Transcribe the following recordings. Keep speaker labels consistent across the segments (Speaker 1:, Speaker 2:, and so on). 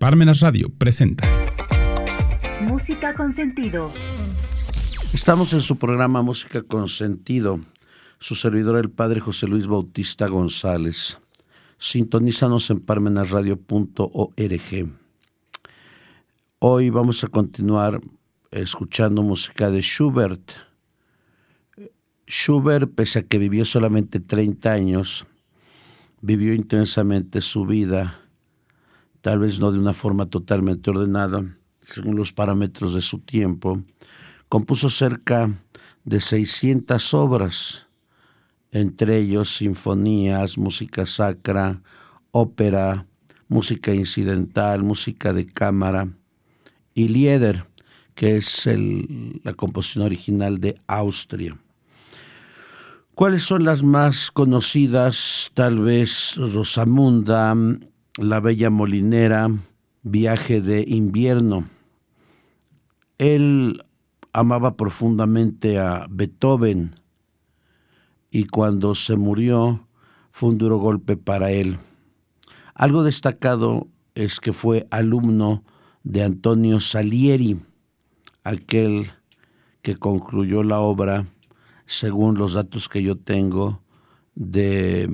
Speaker 1: Parmenas Radio presenta
Speaker 2: Música con sentido.
Speaker 3: Estamos en su programa Música con sentido. Su servidor el Padre José Luis Bautista González. Sintonízanos en parmenasradio.org. Hoy vamos a continuar escuchando música de Schubert. Schubert, pese a que vivió solamente 30 años, vivió intensamente su vida tal vez no de una forma totalmente ordenada, según los parámetros de su tiempo, compuso cerca de 600 obras, entre ellos sinfonías, música sacra, ópera, música incidental, música de cámara, y Lieder, que es la composición original de Austria. ¿Cuáles son las más conocidas? Tal vez Rosamunda, la Bella Molinera, Viaje de invierno. Él amaba profundamente a Beethoven y cuando se murió fue un duro golpe para él. Algo destacado es que fue alumno de Antonio Salieri, aquel que concluyó la obra, según los datos que yo tengo, de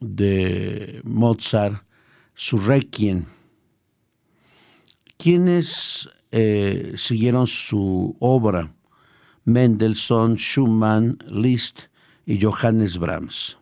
Speaker 3: de Mozart, su Requiem. ¿Quiénes eh, siguieron su obra? Mendelssohn, Schumann, Liszt y Johannes Brahms.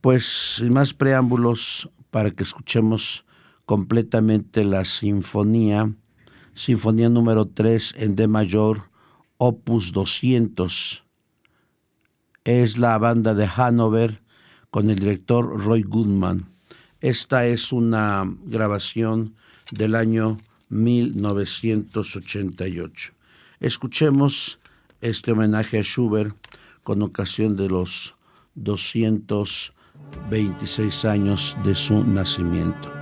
Speaker 3: Pues sin más preámbulos, para que escuchemos completamente la sinfonía, sinfonía número 3 en D mayor, opus 200. Es la banda de Hannover con el director Roy Goodman. Esta es una grabación del año 1988. Escuchemos este homenaje a Schubert con ocasión de los 226 años de su nacimiento.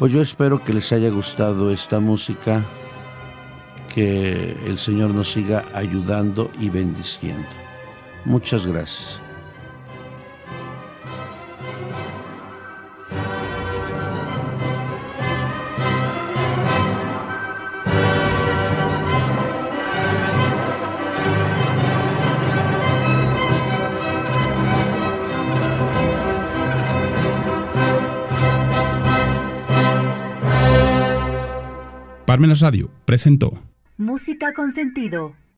Speaker 3: Pues yo espero que les haya gustado esta música, que el Señor nos siga ayudando y bendiciendo. Muchas gracias.
Speaker 1: Parmenas Radio presentó
Speaker 2: Música con sentido.